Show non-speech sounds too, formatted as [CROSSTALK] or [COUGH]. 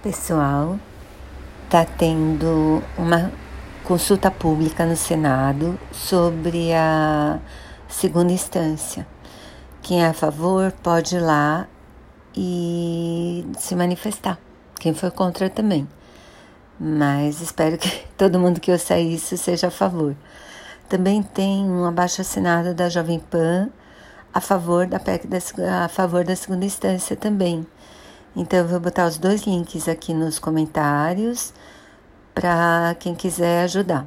Pessoal, está tendo uma consulta pública no Senado sobre a segunda instância. Quem é a favor pode ir lá e se manifestar. Quem for contra também. Mas espero que [LAUGHS] todo mundo que ouça isso seja a favor. Também tem um abaixo assinado da Jovem Pan a favor da PEC da, a favor da segunda instância também. Então, eu vou botar os dois links aqui nos comentários para quem quiser ajudar.